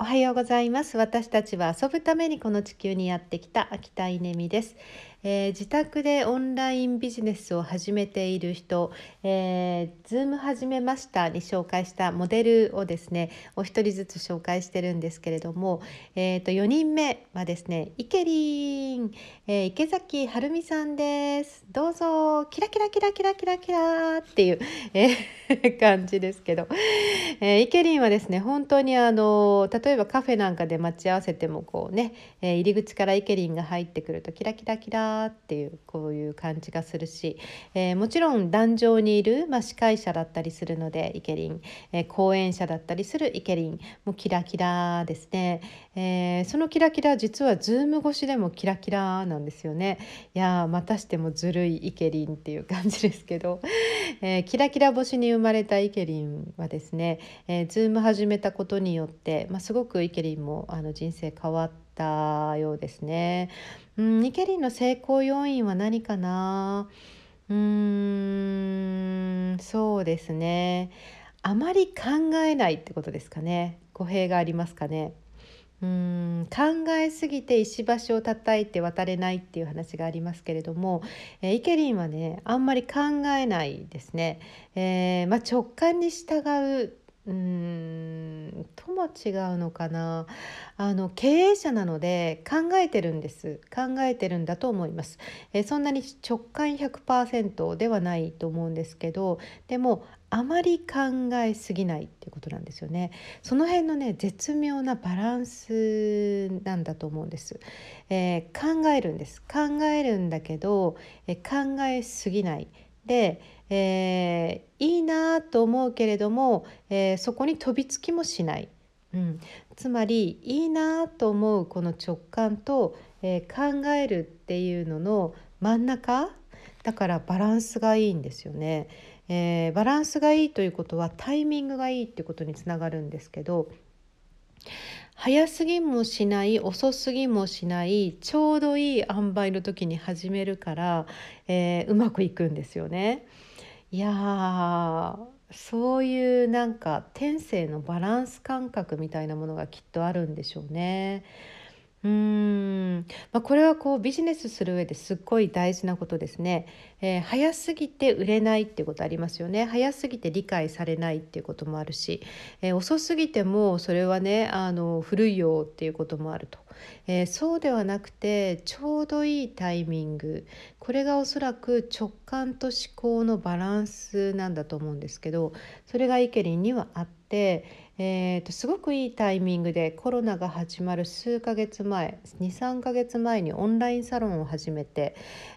おはようございます。私たちは遊ぶためにこの地球にやってきた秋田稲美です、えー、自宅でオンラインビジネスを始めている人、えー、ズーム始めましたに紹介したモデルをですねお一人ずつ紹介してるんですけれども、えー、と4人目はですねイケリン、えー、池崎晴美さんです。どうぞキラキラキラキラキラキラっていう、えー、感じですけど、えー、イケリンはですね本当にあの例えばカフェなんかで待ち合わせてもこうね、えー、入り口からイケリンが入ってくるとキラキラキラっていうこういう感じがするし、えー、もちろん壇上にいる、まあ、司会者だったりするのでイケリン、えー、講演者だったりするイケリンもキラキラですね、えー、そのキラキラ実は Zoom 越しでもキラキラなんですよね。いやまたしてもずるいイケリンっていう感じですけど、えー、キラキラ星に生まれたイケリンはですね、えー、ズーム始めたことによって、まあ、すごくイケリンもあの人生変わってたようですね。うん、ニケリンの成功要因は何かな？うーんそうですね。あまり考えないってことですかね。語弊がありますかね。うん考えすぎて石橋を叩いて渡れないっていう話がありますけれども、えー、イケリンはねあんまり考えないですね、えー、まあ、直感に従ううんとも違うのかな。あの経営者なので考えてるんです。考えてるんだと思います、えそんなに直感100%ではないと思うんですけどでもあまり考えすぎないっていうことなんですよね。その辺のね絶妙なバランスなんだと思うんです、えー、考えるんです。考えるんだけど、えー、考えすぎない。で、えー、いいなと思うけれども、えー、そこに飛びつきもしない、うん、つまりいいなと思うこの直感と、えー、考えるっていうのの真ん中？だからバランスがいいんですよね。えー、バランスがいいということはタイミングがいいっていうことにつながるんですけど早すぎもしない遅すぎもしないちょうどいい塩梅の時に始めるから、えー、うまくいくんですよね。いやそういうなんか天性のバランス感覚みたいなものがきっとあるんでしょうね。うーん、まあ、これはこうビジネスする上ですっごい大事なことですね、えー、早すぎて売れないっていうことありますよね。早すぎて理解されないっていうこともあるし、えー、遅すぎてもそれはねあの古いよっていうこともあると、えー、そうではなくてちょうどいいタイミングこれがおそらく直感と思考のバランスなんだと思うんですけどそれがイケリンにはあって、えーと、すごくいいタイミングでコロナが始まる数ヶ月前23ヶ月前にオンラインサロンを始めて、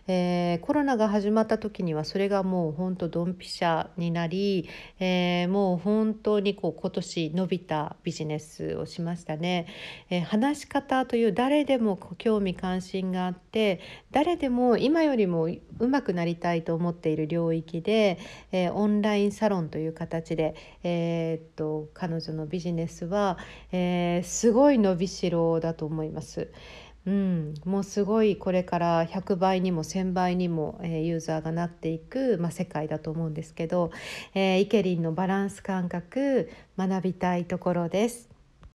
えー、コロナが始まった時にはそれがもう本当ドンピシャになり、えー、もう本当にこう今年伸びたビジネスをしましたね。え、話し方という誰でも興味関心があって誰でも今よりも上手くなりたいと思っている領域で、えオンラインサロンという形で、えー、っと彼女のビジネスは、えー、すごい伸びしろだと思います。うん、もうすごいこれから100倍にも1,000倍にも、えー、ユーザーがなっていく、まあ、世界だと思うんですけど、えー、イケリンのバランス感覚学びたいところです。